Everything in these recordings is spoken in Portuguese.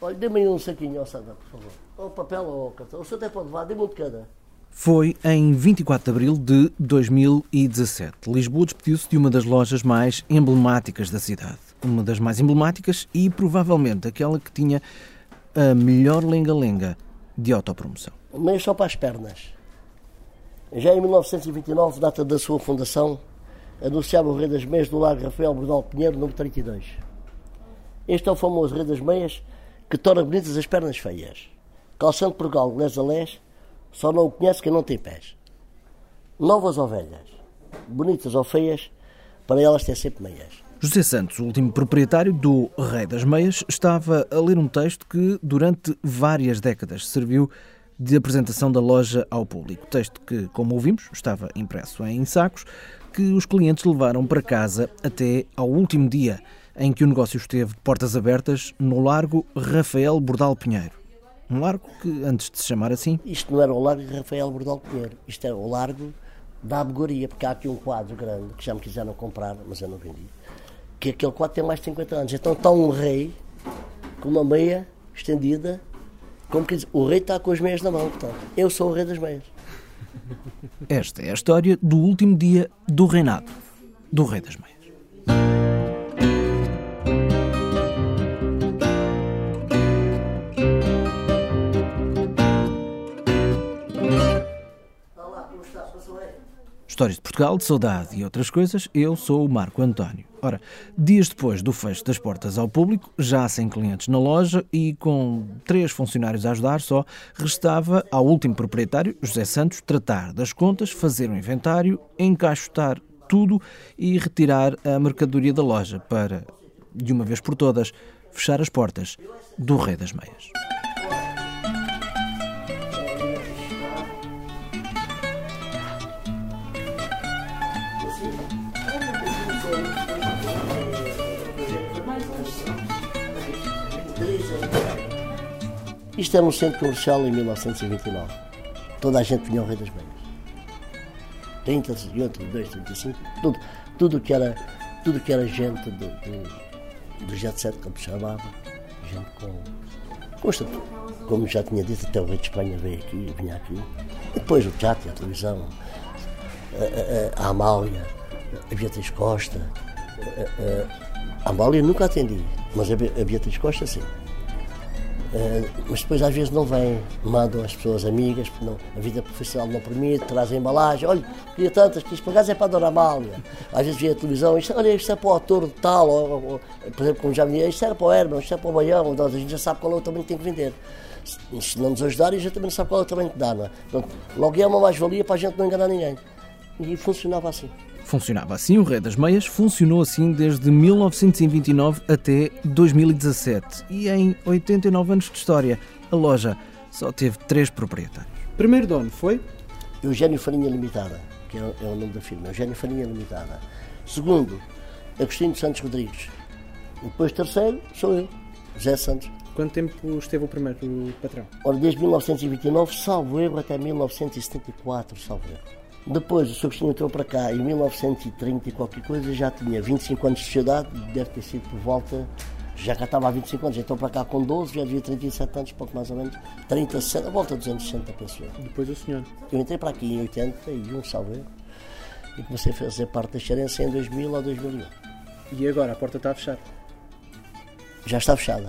Olha, dê-me aí um saquinho, ó Sandra, por favor. Ou papel ou cartão. O senhor até pode levar, dê-me um de cada. Foi em 24 de abril de 2017. Lisboa despediu-se de uma das lojas mais emblemáticas da cidade. Uma das mais emblemáticas e provavelmente aquela que tinha a melhor lenga-lenga de autopromoção. Meio só para as pernas. Já em 1929, data da sua fundação, anunciava o Rei das Meias do Largo Rafael Bordal Pinheiro, número 32. Este é o famoso Rei das Meias que torna bonitas as pernas feias. Calçando por galgo, les a les, só não o conhece quem não tem pés. Novas ou velhas, bonitas ou feias, para elas tem sempre meias. José Santos, o último proprietário do Rei das Meias, estava a ler um texto que durante várias décadas serviu de apresentação da loja ao público. Texto que, como ouvimos, estava impresso em sacos, que os clientes levaram para casa até ao último dia em que o negócio esteve de portas abertas no Largo Rafael Bordal Pinheiro. Um largo que, antes de se chamar assim. Isto não era o Largo Rafael Bordal Pinheiro, isto era o Largo da Abogoria, porque há aqui um quadro grande que já me quiseram comprar, mas eu não vendi. Que aquele quadro tem mais de 50 anos. Então está um rei com uma meia estendida como que diz, o rei está com as meias na mão, portanto, eu sou o rei das meias. Esta é a história do último dia do reinado do rei das meias. Histórias de Portugal, de saudade e outras coisas, eu sou o Marco António. Ora, dias depois do fecho das portas ao público, já sem clientes na loja e com três funcionários a ajudar só, restava ao último proprietário, José Santos, tratar das contas, fazer o um inventário, encaixotar tudo e retirar a mercadoria da loja para, de uma vez por todas, fechar as portas do Rei das Meias. Isto era um centro comercial em 1929. Toda a gente vinha ao Rei das Meias. 30, 32, 35, tudo, tudo que era, tudo que era gente de, de, do jet set, como se chamava, gente com, com. Como já tinha dito, até o rei de Espanha veio aqui, vinha aqui. E depois o teatro, a televisão, a, a, a Amália, a Beatriz Costa. A, a, a Amália nunca atendi, mas a Beatriz Costa sim. Uh, mas depois às vezes não vêm, mandam as pessoas amigas, porque não, a vida profissional não permite, trazem embalagem, olha, queria tantas, que isto por é para a Dona Amália. Às vezes vê a televisão, isto, olha, isto é para o ator de tal, ou, ou, por exemplo, como já me isto era para o Herman, isto é para o Baião, a gente já sabe qual é o tamanho que tem que vender. Se, não nos ajudar, a gente também não sabe qual é o tamanho que dá, não é? Portanto, logo é uma mais-valia para a gente não enganar ninguém. E funcionava assim. Funcionava assim, o Rei das Meias funcionou assim desde 1929 até 2017 e em 89 anos de história a loja só teve três proprietários. Primeiro dono foi? Eugênio Farinha Limitada, que é, o nome da firma, Eugênio Farinha Limitada. Segundo, Agostinho Santos Rodrigues. E depois terceiro, sou eu, José Santos. Quanto tempo esteve o primeiro patrão? Ora, desde 1929, salvo erro, até 1974, salvo erro. Depois o Sr. Agostinho entrou para cá em 1930 e qualquer coisa, já tinha 25 anos de sociedade, deve ter sido por volta, já cá estava há 25 anos, entrou para cá com 12, já devia 37 anos, pouco mais ou menos, 30, 60, a volta dos anos 60 pessoas. Depois o senhor? Eu entrei para aqui em 81, salvo eu, e comecei a fazer parte da gerência em 2000 ou 2001. E agora a porta está fechada? Já está fechada.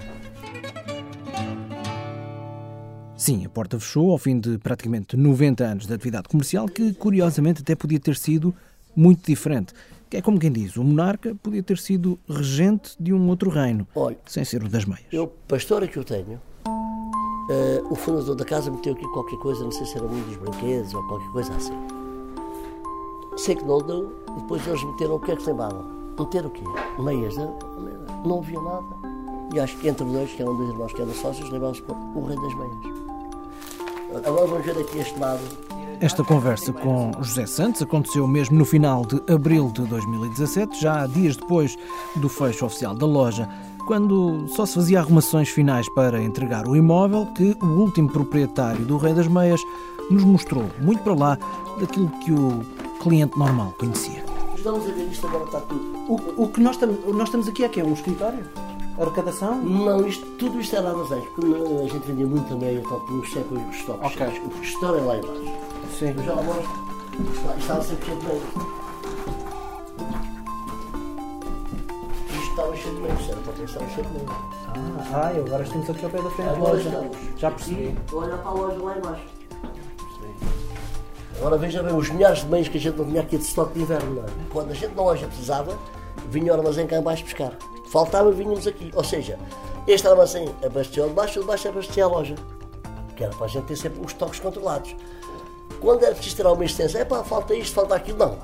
Sim, a porta fechou ao fim de praticamente 90 anos de atividade comercial, que curiosamente até podia ter sido muito diferente. Que é como quem diz, o monarca podia ter sido regente de um outro reino, Olha, sem ser o das meias. Eu, pastora que eu tenho, uh, o fundador da casa meteu aqui qualquer coisa, não sei se era um dos brinquedos ou qualquer coisa assim. Sei que não deu, e depois eles meteram o que é que levavam? Meter o quê? Meias, não, não havia nada. E acho que entre dois, que eram dois irmãos que eram sócios, levavam-se o rei das meias. Agora vamos ver aqui este lado. Esta conversa com José Santos aconteceu mesmo no final de abril de 2017, já dias depois do fecho oficial da loja, quando só se fazia arrumações finais para entregar o imóvel que o último proprietário do Rei das Meias nos mostrou muito para lá daquilo que o cliente normal conhecia. Estamos a ver isto agora está tudo. O, o que nós estamos, nós estamos aqui é que é um escritório? Arrecadação? Não, isto, tudo isto era armazéns, porque não- a gente vendia muita meia, então tínhamos sempre os estoques. Ok. cheios. O gestor é lá embaixo. Sim. Eu já lá mostro. Lá estava sempre cheio de meia. Isto estava cheio de para ter estava cheio de meia. Ah, ai, agora estamos aqui ao pé da frente Agora estamos. Já percebi. Olha para a loja lá embaixo. Agora veja bem, os milhares de meios que a gente não tinha aqui de estoque de inverno, é? Quando a gente na loja precisava, vinha o armazém cá embaixo buscar. Faltava, vinhamos aqui. Ou seja, este armazém abastecia o de baixo, o de baixo abastecia a loja. Que era para a gente ter sempre os estoques controlados. Quando era preciso tirar uma extensão, é pá, falta isto, falta aquilo, não.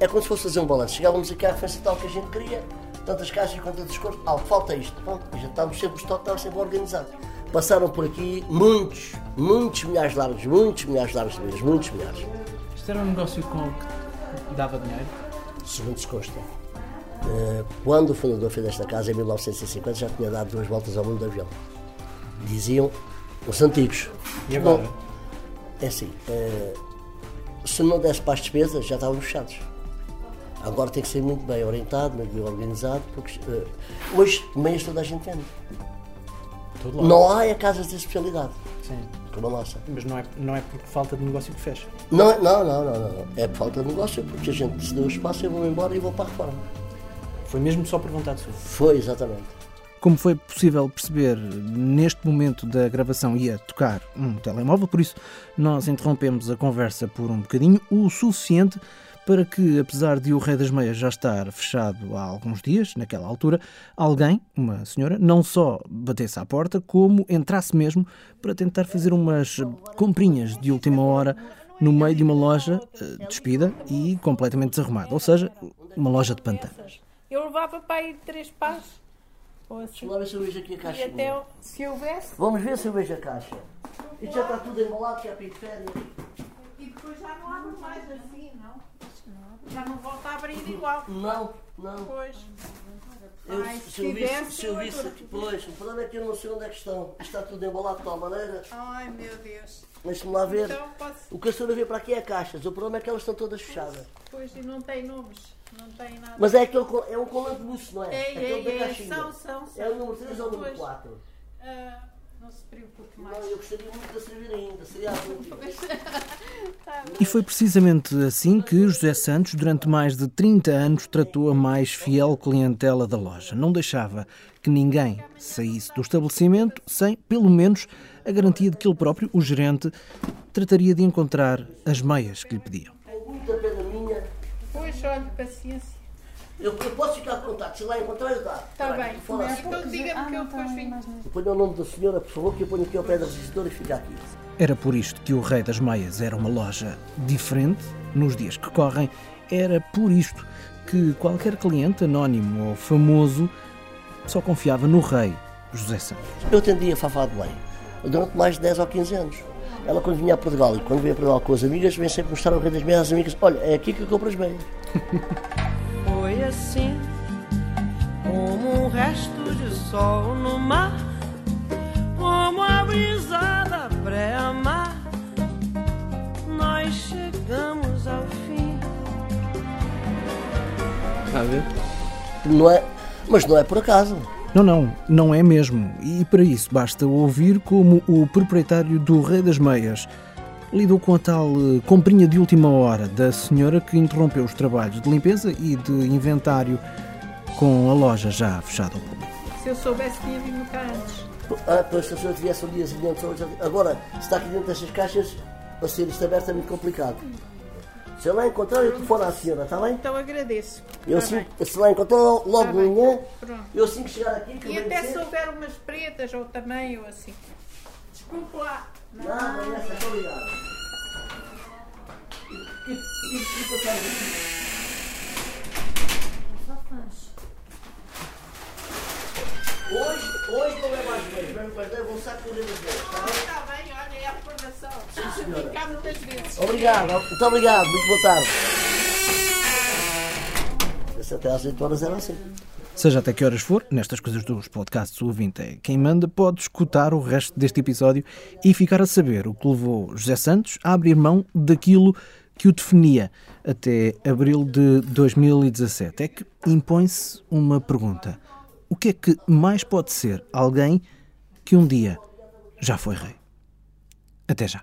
É como se fosse fazer um balanço. Chegávamos aqui à referência tal que a gente queria, tantas caixas quanto tantos corpos, ah, falta isto. Pronto, a gente estávamos sempre, o estoque estava sempre organizado. Passaram por aqui muitos, muitos milhares de árvores, muitos milhares de árvores mesmo, muitos milhares. Isto era um negócio com que dava dinheiro? Segundo se consta, quando o fundador fez esta casa, em 1950, já tinha dado duas voltas ao mundo de avião. Diziam os antigos. E agora? Bom, é assim, eh, se não desse para as despesas, já estávamos fechados. Agora tem que ser muito bem orientado, muito bem organizado, porque eh, hoje meias toda a gente vende. Não há é casas de especialidade, Sim. como a nossa. Mas não é, não é por falta de negócio que fecha. Não, é- não, não, não, não. É por falta de negócio, porque a gente se deu espaço, eu vou embora e vou para a reforma. Foi mesmo só por vontade sua. Foi, exatamente. Como foi possível perceber, neste momento da gravação ia tocar um telemóvel, por isso nós interrompemos a conversa por um bocadinho, o suficiente para que, apesar de o Rei das Meias já estar fechado há alguns dias, naquela altura, alguém, uma senhora, não só batesse à porta, como entrasse mesmo para tentar fazer umas comprinhas de última hora no meio de uma loja eh, despida e completamente desarrumada, ou seja, uma loja de pantanas. Eu levava para aí três pás. Ou assim. Deixa lá ver se eu vejo aqui a E caixa. até o- se houvesse. Vamos ver se eu vejo a caixa. Isto já está tudo embolado, que é para ir de férias. E depois já não abre mais assim, não? Já não volta a abrir igual. Não, não. Pois. Eu, Ai, se, se eu visse, tivesse, se eu eu visse agora- aqui, pois, o problema é que eu não sei onde é que estão. Isto está tudo embolado de tal maneira. Ai meu Deus. Deixa-me lá ver. Então posso. O que a senhora vê para aqui é caixas. O problema é que elas estão todas fechadas. Pois e não tem números. Não tem nada. Mas é, aquele, é um colante buço, não é? É, é, é. caixinha. São, são, são. É o número 3 ou o número Pois. 4? Ah, não se preocupe mais. Não, eu gostaria muito de servir ainda. Seria a última. E foi precisamente assim que José Santos, durante mais de 30 anos, tratou a mais fiel clientela da loja. Não deixava que ninguém saísse do estabelecimento sem, pelo menos, a garantia de que ele próprio, o gerente, trataria de encontrar as meias que lhe pediam. Com muita pena minha, Pois, olha, paciência. eu, eu posso ficar a contato. Se lá encontrar, eu dá. Está bem. Fala assim. Então diga-me que eu depois vim. Ponha o nome da senhora, por favor, que eu ponho aqui ao pé da resistidora e fica aqui. Era por isto que o Rei das Meias era uma loja diferente nos dias que correm. Era por isto que qualquer cliente, anónimo ou famoso, só confiava no Rei José Santos. Eu atendia a Fafá de Belém durante mais de 10 ou 15 anos. Ela, quando vinha a Portugal e quando vinha a Portugal com as amigas, vem sempre mostrar o rei das meias às amigas: olha, é aqui que eu compro as meias. Foi assim, como um resto de sol no mar, como a brisada pré-amar. Nós chegamos ao fim. Está a ver? Não é, mas não é por acaso. Não, não, não é mesmo. E para isso basta ouvir como o proprietário do Rei das Meias lidou com a tal eh, comprinha de última hora da senhora que interrompeu os trabalhos de limpeza e de inventário com a loja já fechada ao público. Se eu soubesse, tinha vindo cá antes. Ah, pois se a senhora tivesse um diazinho antes, hoje- agora, se está aqui dentro destas caixas, para ser isto aberto é muito complicado. Se eu lá encontrar, eu telefono à senhora, está bem? Então agradeço. Eu bem. se lá encontrar, logo Tá de bem. manhã, Pronto. eu assim que chegar aqui, que E até se houver umas pretas ou também ou assim. Desculpe lá. Nada, essa, muito obrigado. E, e, e, e passamos aqui. Hoje, hoje não é mais bem, perder, vou saco de vezes, está bem? Está bem, olha, é a recordação. Vim cá muitas vezes. Obrigado, muito obrigado, muito boa tarde. Até às 8 horas era assim. Seja até que horas for, nestas coisas dos podcasts, o ouvinte é quem manda, pode escutar o resto deste episódio e ficar a saber o que levou José Santos a abrir mão daquilo que o definia até abril de 2017. É que impõe-se uma pergunta. o que é que mais pode ser alguém que um dia já foi rei? Até já.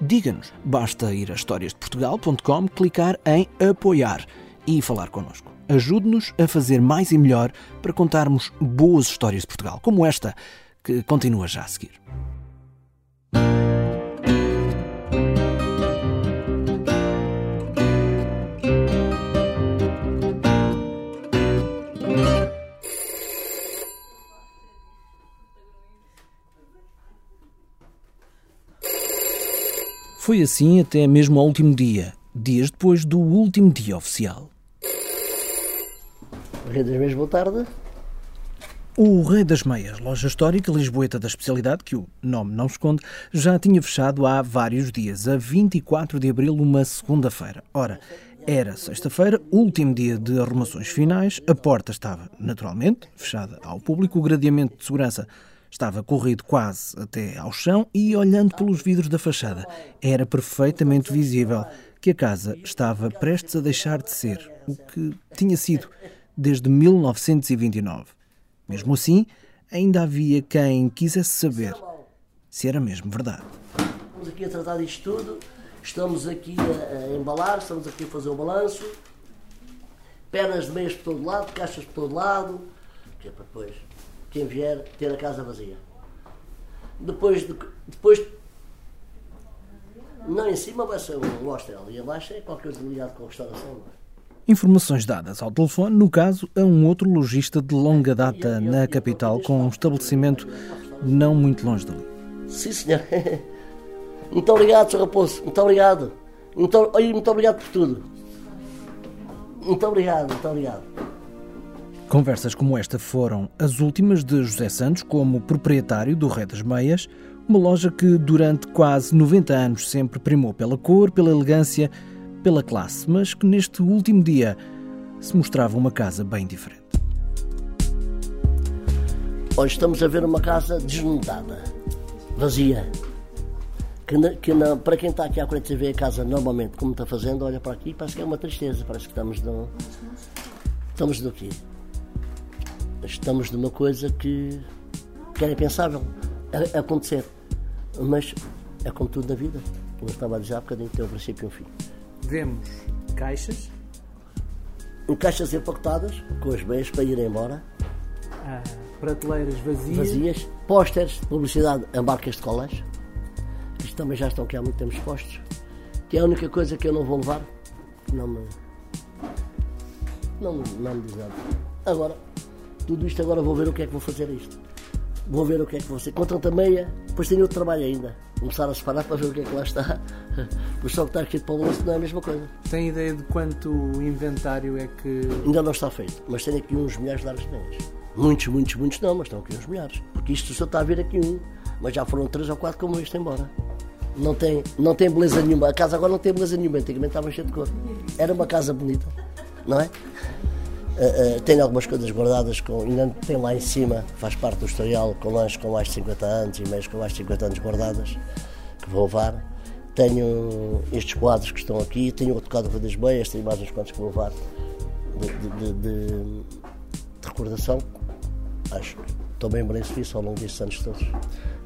diga-nos. Basta ir a historiasdeportugal.com, clicar em apoiar e falar connosco. Ajude-nos a fazer mais e melhor para contarmos boas histórias de Portugal, como esta, que continua já a seguir. Foi assim até mesmo ao último dia, dias depois do último dia oficial. Rei das Meias, boa tarde. O Rei das Meias, loja histórica lisboeta da especialidade, que o nome não esconde, já tinha fechado há vários dias, a 24 de abril, uma segunda-feira. Ora, era sexta-feira, último dia de arrumações finais, a porta estava, naturalmente, fechada ao público, o gradeamento de segurança Estava corrido quase até ao chão e, olhando pelos vidros da fachada, era perfeitamente visível que a casa estava prestes a deixar de ser o que tinha sido desde 1929. Mesmo assim, ainda havia quem quisesse saber se era mesmo verdade. Estamos aqui a tratar disto tudo, estamos aqui a, embalar, estamos aqui a fazer o balanço, pernas de meias por todo lado, caixas por todo lado, que é para depois quem vier ter a casa vazia. Depois, de, depois não em cima vai ser um hostel e abaixo é qualquer coisa ligado com a restauração. É? Informações dadas ao telefone, no caso, a um outro lojista de longa data na capital, com um estabelecimento não muito longe dali. Sim, senhor. Muito obrigado, Sr. Raposo. Muito obrigado. Muito, muito obrigado por tudo. Muito obrigado, muito obrigado. Conversas como esta foram as últimas de José Santos como proprietário do Rei das Meias, uma loja que durante quase 90 anos sempre primou pela cor, pela elegância, pela classe, mas que neste último dia se mostrava uma casa bem diferente. Hoje estamos a ver uma casa desnudada, vazia. Que, que para quem está aqui à frente vê a casa normalmente como está fazendo, olha para aqui e parece que é uma tristeza, parece que estamos no, estamos do quê? Estamos numa coisa que, que era impensável acontecer. Mas é como tudo na vida. Como eu estava a dizer há bocadinho, tem um princípio e um fim. Vemos caixas. Em caixas empacotadas, com as meias para ir embora. Ah, prateleiras vazias. Vazias. Pósteres de publicidade a marcas de colãs. Isto também já estão aqui há muito tempo expostos. Que é a única coisa que eu não vou levar. Não me. Não, não me diz nada. Agora, tudo isto agora vou ver o que é que vou fazer isto. Vou ver o que é que vou fazer. Contra a meia, depois tenho outro trabalho ainda. Começar a separar para ver o que é que lá está. Pois só que está aqui de pão não é a mesma coisa. Tem ideia de quanto inventário é que. Ainda não está feito, mas tenho aqui uns milhares de árvores de. Muitos, muitos, muitos não, mas estão aqui uns milhares. Porque isto só está a vir aqui um, mas já foram três ou quatro como este embora. Não tem, não tem beleza nenhuma. A casa agora não tem beleza nenhuma. Antigamente estava cheia de cor. Era uma casa bonita, não é? Uh, uh, tenho algumas coisas guardadas, com, ainda tem lá em cima, faz parte do historial, com lanches com mais de 50 anos e meias com mais de 50 anos guardadas, que vou levar. Tenho estes quadros que estão aqui, tenho outro quadro das Beias, tenho mais uns quantos que vou levar de, de, de, de recordação. Acho que estou bem bem serviço ao longo destes anos todos.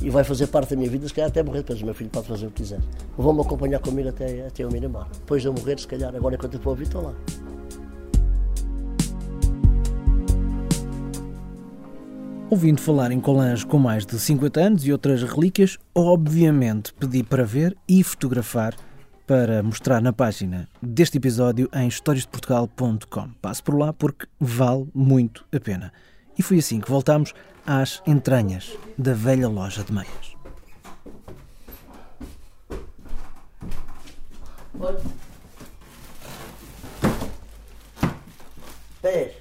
E vai fazer parte da minha vida, se calhar até morrer, depois o meu filho pode fazer o que quiser. Vão-me acompanhar comigo até, até eu me embora. Depois de eu morrer, se calhar, agora enquanto eu a ouvir, estou lá. Ouvindo falar em colãs com mais de 50 anos e outras relíquias, obviamente pedi para ver e fotografar para mostrar na página deste episódio em historiasdeportugal.com. Passe por lá porque vale muito a pena. E foi assim que voltámos às entranhas da velha loja de meias. Olha. Pés,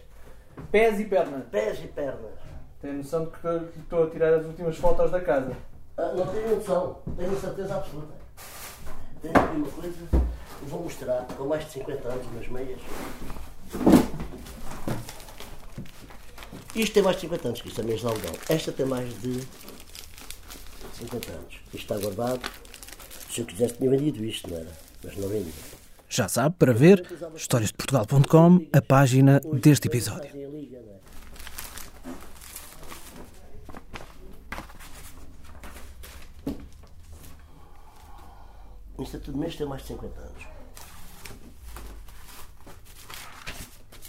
Pés e pernas. pés e pernas. Tem noção de que estou a tirar as últimas fotos da casa. Ah, não tenho noção, tenho certeza absoluta. Tenho aqui uma coisa, vou mostrar, com mais de 50 anos nas meias. Isto tem mais de 50 anos, que isto é mês de algodão. Esta tem mais de 50 anos. Isto está guardado. Se eu quisesse, tinha vendido isto, não era? Mas não vendi. Já sabe, para ver, historiasdeportugal.com, a página deste episódio. É tudo mês, tem mais de 50 anos.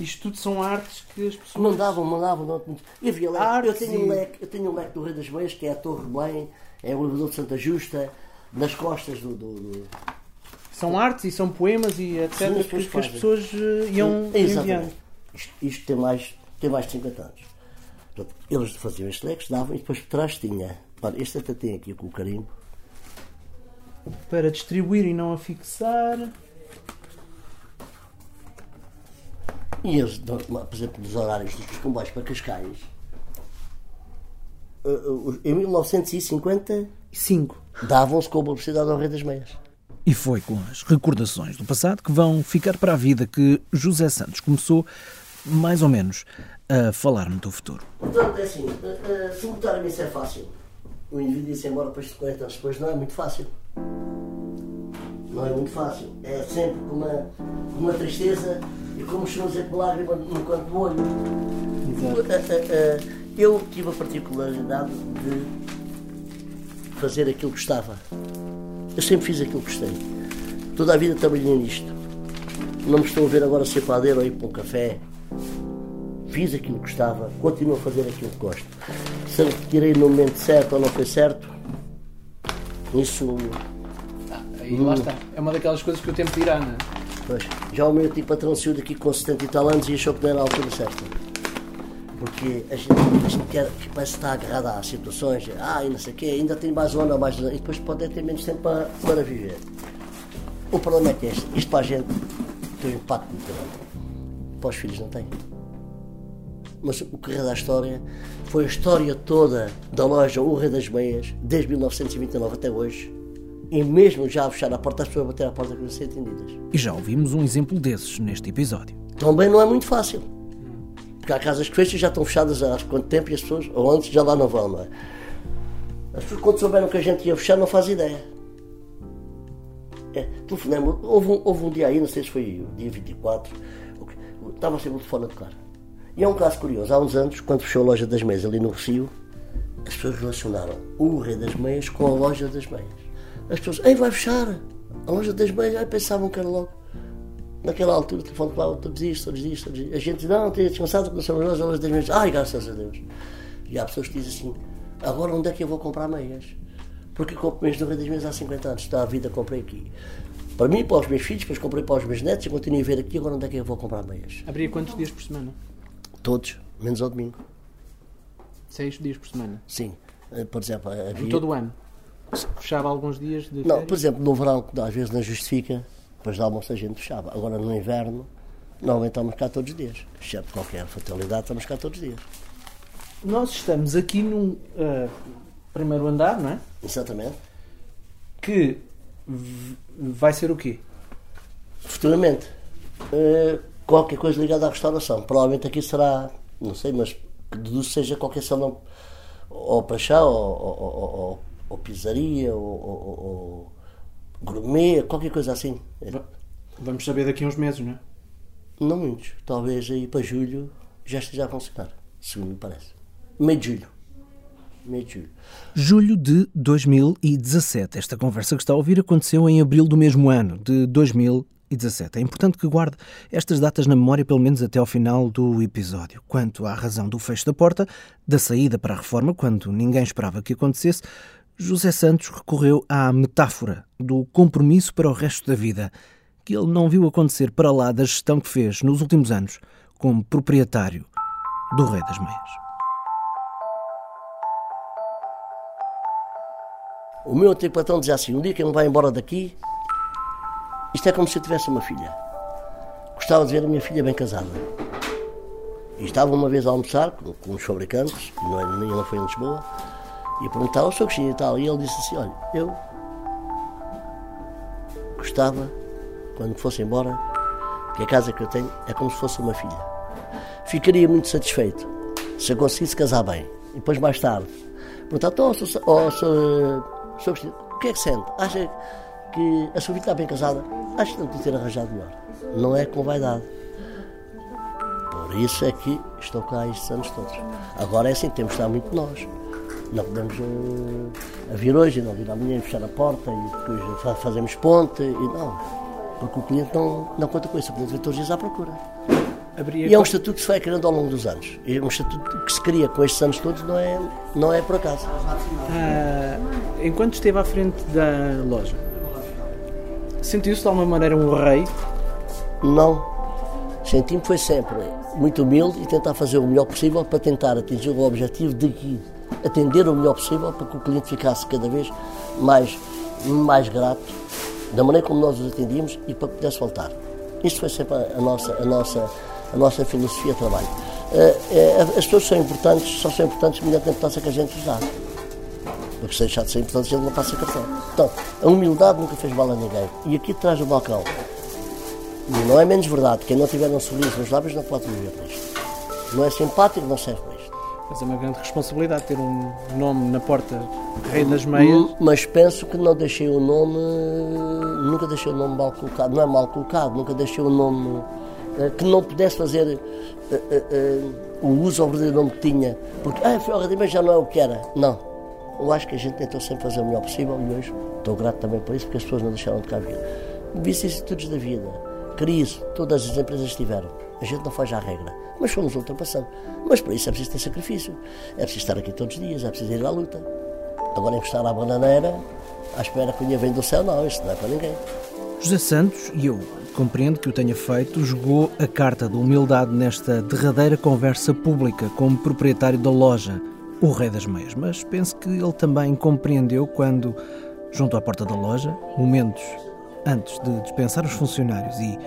Isto tudo são artes que as pessoas. Mandavam, mandavam. Não, eu, via leque, eu, tenho um e- leque, eu tenho um leque do Rei das Meias, que é a Torre Belém, é o elevador de Santa Justa, nas costas do. do, do- São artes e são poemas e etc. Sim, as que, que as pessoas eh, iam Exatamente. enviando. Isto, isto tem, mais, tem mais de 50 anos. Portanto, eles faziam estes leques, davam e depois por trás tinha. Olha, este até tem aqui com o carimbo. Para distribuir e não afixar. E eles, por exemplo, nos horários dos comboios para Cascais, eh, eh, em 1950 Cinco. davam-se com a publicidade ao Rei das Meias. E foi com as recordações do passado que vão ficar para a vida que José Santos começou, mais ou menos, a falar-me do futuro. Portanto, é assim, eh, se botarem isso é fácil. O indivíduo ir-se embora depois de 40 anos depois não é muito fácil. Não é muito fácil. É sempre com uma, com uma tristeza e como costumam dizer com lágrima no canto do olho. Eh, eh, eh, Eu tive a particularidade de fazer aquilo que gostava. Eu sempre fiz aquilo que gostei. Toda a vida trabalhei nisto. Não me estou a ver agora ser padeiro ou ir para um café fiz aquilo que gostava, continuo a fazer aquilo que gosto. Se eu tirei no momento certo ou não foi certo, isso, Aí lá está. É uma daquelas coisas que o tempo dirá, não é? pois, já o meu tipo patrão saiu daqui com 70 e tal anos e achou que não era a altura certa. Porque a gente, a gente quer, que parece que está agarrada a situações, ah, e não sei o quê, ainda tem mais um ano ou mais anos, e depois pode ter menos tempo para, para viver. O problema é que este, isto para a gente tem um impacto muito grande. Para os filhos não tem. Mas o que reza a história foi a história toda da loja O Rei das Meias, desde 1929 até hoje, e mesmo já a fechar a porta, as pessoas a bater à porta para ser atendidas. E já ouvimos um exemplo desses neste episódio. Também não é muito fácil. Porque há casas que fecham já estão fechadas há quanto tempo e as pessoas, ou antes, já lá não vão, não é? As pessoas, quando souberam que a gente ia fechar, não fazem ideia. É, telefonei houve, um, houve um dia aí, não sei se foi o dia 24, o que- estava sempre o telefone a tocar. E é um caso curioso, há uns anos, quando fechou a loja das meias ali no Recio, as pessoas relacionaram o Rei das Meias com a loja das meias. As pessoas, ei, vai fechar a loja das meias, aí pensavam que era logo. Naquela altura, o telefone falava todos isto, todos isto, todos isto. A gente não, tenha descansado, somos nós, a loja das meias. Ai, graças a Deus. E há pessoas que dizem assim, agora onde é que eu vou comprar meias? Porque compro meias no Rei das Meias há 50 anos, está a vida, comprei aqui. Para mim, para os meus filhos, depois comprei para os meus netos e continuo a ver aqui, agora onde é que eu vou comprar meias? Abria quantos dias por semana? Todos, menos ao domingo. Seis dias por semana. Sim. Eh, Por exemplo, havia... Em todo o ano. Fechava alguns dias de Não, férias? por exemplo, no verão, que às vezes não justifica, depois de almoço a gente fechava. Agora no inverno, normalmente estamos cá todos os dias. Exceto qualquer fatalidade, estamos cá todos os dias. Nós estamos aqui num ah, primeiro andar, não é? Exatamente. Que vai ser o quê? Futuramente, eh, qualquer coisa ligada à restauração. Provavelmente aqui será, não sei, mas que deduzo seja qualquer salão, ou para chá, ou, ou, ou, ou- pizzaria, ou, ou, ou- ou gourmet, qualquer coisa assim. Eh, Vamos saber daqui a uns meses, não é? Não muitos. Talvez aí para julho já esteja a funcionar, segundo me parece. Meio de julho. Meio de julho. Julho de 2017. Esta conversa que está a ouvir aconteceu em abril do mesmo ano, de 2017 e 17. É importante que guarde estas datas na memória pelo menos até ao final do episódio. Quanto à razão do fecho da porta, da saída para a reforma, quando ninguém esperava que acontecesse, José Santos recorreu à metáfora do compromisso para o resto da vida, que ele não viu acontecer para lá da gestão que fez nos últimos anos como proprietário do Rei das Meias. O meu antigo patrão dizia assim: um dia que ele vai embora daqui, isto é como se eu tivesse uma filha. Gostava de ver a minha filha bem casada. E estava uma vez a almoçar com, com os fabricantes, e não, é- nem não foi em Lisboa, e perguntava ao seu Agostinho e tal. E ele disse assim: Olha, eu gostava, quando fosse embora, que a casa que eu tenho é como se fosse uma filha. Ficaria muito satisfeito se eu conseguisse casar bem. E depois, mais tarde, perguntava: Então, oh, oh, seu Agostinho, o que é que sente? Acha que a sua filha está bem casada? Acho que não podia ter arranjado melhor. Não é com vaidade. Por isso é que estou cá estes anos todos. Agora é assim, temos de estar muito nós. Não podemos a vir hoje, não vir amanhã e fechar a porta e depois fa- fazemos ponte e não. Porque o cliente não, não conta com isso, o cliente vem todos os dias à procura. Haveria E é um estatuto que se vai criando ao longo dos anos. É um estatuto que se cria com estes anos todos, não é, não é por acaso. Ah, enquanto esteve à frente da loja, sentiu-se de alguma maneira um rei? Não. Senti-me foi sempre muito humilde e tentar fazer o melhor possível para tentar atingir o objetivo de atender o melhor possível para que o cliente ficasse cada vez mais, mais grato da maneira como nós os atendíamos e para que pudesse voltar. Isto foi sempre a, a nossa, a, nossa, a nossa filosofia de trabalho. Eh, eh, as pessoas são importantes, só são importantes mediante a importância que a gente lhes dá. Porque se deixar de ser importante, gente não passa cartão. Então, a humildade nunca fez mal a ninguém. E aqui atrás do balcão, e não é menos verdade, quem não tiver um sorriso nos lábios não pode viver por isto. Não é simpático, não serve para isto. Mas é uma grande responsabilidade ter um nome na porta Rei das Meias. Mas penso que não deixei o nome, nunca deixei o nome mal colocado, não é mal colocado, nunca deixei o nome eh, que não pudesse fazer eh, eh, eh, o uso ao verdadeiro nome que tinha, porque ah, foi ao Radimé já não é o que era. Não. Eu acho que a gente tentou sempre fazer o melhor possível e hoje estou grato também por isso, porque as pessoas não deixaram de cá vir. Vicissitudes da vida, crise, todas as empresas tiveram. A gente não foge à regra, mas fomos ultrapassando. Mas para isso é preciso ter sacrifício, é preciso estar aqui todos os dias, é preciso ir à luta. Agora encostar à bananeira, à espera que o dinheiro venha do céu, não, isto não é para ninguém. José Santos, e eu compreendo que o tenha feito, jogou a carta da humildade nesta derradeira conversa pública como proprietário da loja, o Rei das Meias. Mas penso que ele também compreendeu quando, junto à porta da loja, momentos antes de dispensar os funcionários e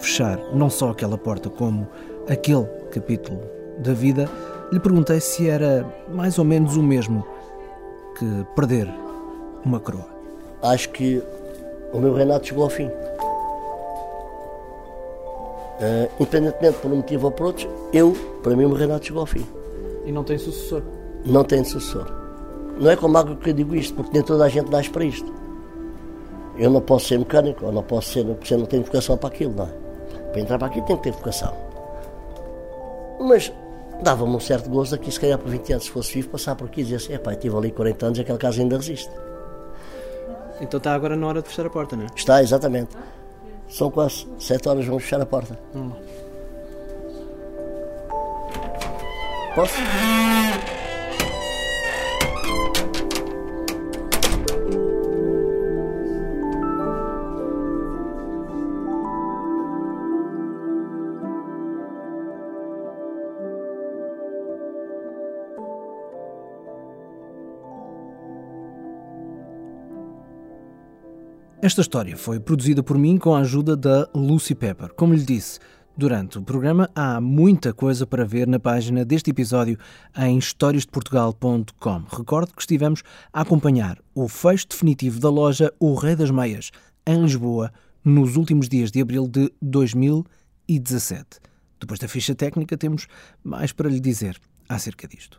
fechar não só aquela porta como aquele capítulo da vida, lhe perguntei se era mais ou menos o mesmo que perder uma coroa. Acho que o meu reinado chegou ao fim. Eh, independentemente por um motivo ou por outro, eu, para mim, o meu reinado chegou ao fim. E não tem sucessor. Não tem sucessor. Não é com mágoa que eu digo isto, porque nem toda a gente nasce para isto. Eu não posso ser mecânico, ou não posso ser, porque eu não tenho vocação para aquilo, não é? Para entrar para aqui tem que ter vocação. Mas dava-me um certo gozo aqui, se calhar por 20 anos, se fosse vivo, passar por aqui e dizer assim: epá, estive ali 40 anos e aquela casa ainda resiste. Então está agora na hora de fechar a porta, não é? Está, exatamente. São quase 7 horas, vamos fechar a porta. Posso? Esta história foi produzida por mim com a ajuda da Lucy Pepper. Como lhe disse, durante o programa há muita coisa para ver na página deste episódio em historiasdeportugal.com. Recordo que estivemos a acompanhar o fecho definitivo da loja O Rei das Meias, em Lisboa, nos últimos dias de abril de 2017. Depois da ficha técnica, temos mais para lhe dizer acerca disto.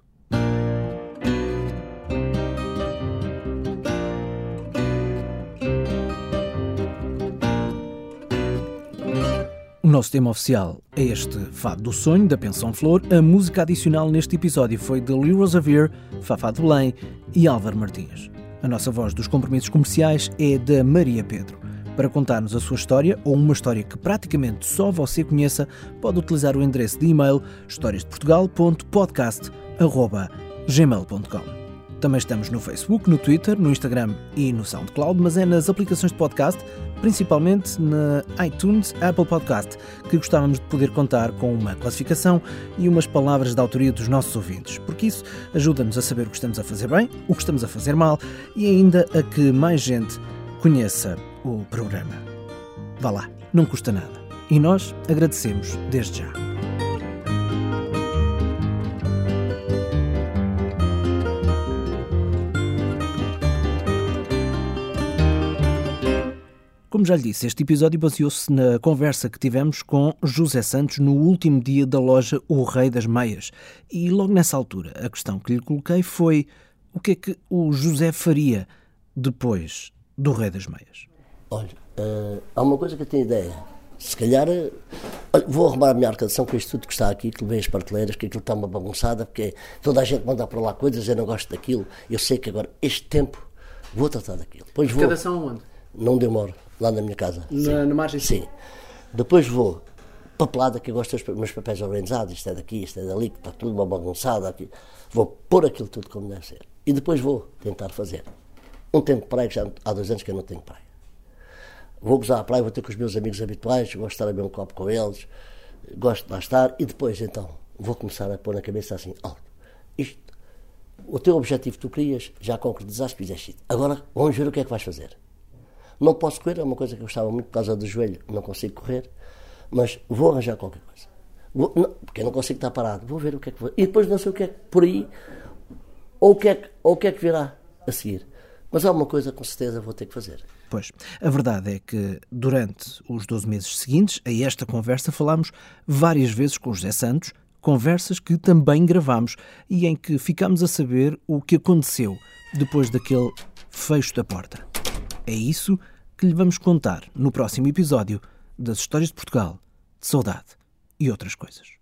Nosso tema oficial é este Fado do Sonho, da Pensão Flor. A música adicional neste episódio foi de Lee Rosavere, Fafá de Belém e Álvaro Martins. A nossa voz dos compromissos comerciais é da Maria Pedro. Para contar-nos a sua história ou uma história que praticamente só você conheça, pode utilizar o endereço de e-mail historiasdeportugal.podcast.gmail.com Também estamos no Facebook, no Twitter, no Instagram e no SoundCloud, mas é nas aplicações de podcast, principalmente na iTunes, Apple Podcast, que gostávamos de poder contar com uma classificação e umas palavras da autoria dos nossos ouvintes, porque isso ajuda-nos a saber o que estamos a fazer bem, o que estamos a fazer mal e ainda a que mais gente conheça o programa. Vá lá, não custa nada. E nós agradecemos desde já. Como já lhe disse, este episódio baseou-se na conversa que tivemos com José Santos no último dia da loja O Rei das Meias. E logo nessa altura, a questão que lhe coloquei foi o que é que o José faria depois do Rei das Meias? Olha, uh, há uma coisa que eu tenho ideia. Se calhar, uh, olha, vou arrumar a minha arcação com isto tudo que está aqui, que levei as prateleiras, que aquilo está uma bagunçada, porque toda a gente manda para lá coisas, eu não gosto daquilo. Eu sei que agora, este tempo, vou tratar daquilo. Depois vou, Escadação onde? Não demoro, lá na minha casa. Na, na margem. Sim. Depois vou, papelada, que eu gosto dos meus papéis organizados, isto é daqui, isto é dali, que está tudo uma bagunçada aqui. Vou pôr aquilo tudo como deve ser. E depois vou tentar fazer. Um tempo de praia, que já há dois anos que eu não tenho praia. Vou gozar à praia, vou ter com os meus amigos habituais, gosto de estar a beber um copo com eles, gosto de lá estar, e depois então vou começar a pôr na cabeça assim, alto, isto, o teu objetivo que tu querias, já concretizaste, fizeste isto. Agora vamos ver o que é que vais fazer. Não posso correr, é uma coisa que eu gostava muito por causa do joelho, não consigo correr, mas vou arranjar qualquer coisa. Vou, não, porque eu não consigo estar parado, vou ver o que é que vou. E depois não sei o que é que por aí, ou o que é que, ou o que, é que virá a seguir. Mas há uma coisa com certeza vou ter que fazer. Pois, a verdade é que durante os 12 meses seguintes a esta conversa falámos várias vezes com José Santos, conversas que também gravámos e em que ficámos a saber o que aconteceu depois daquele fecho da porta. É isso que lhe vamos contar no próximo episódio das Histórias de Portugal, de Saudade e outras coisas.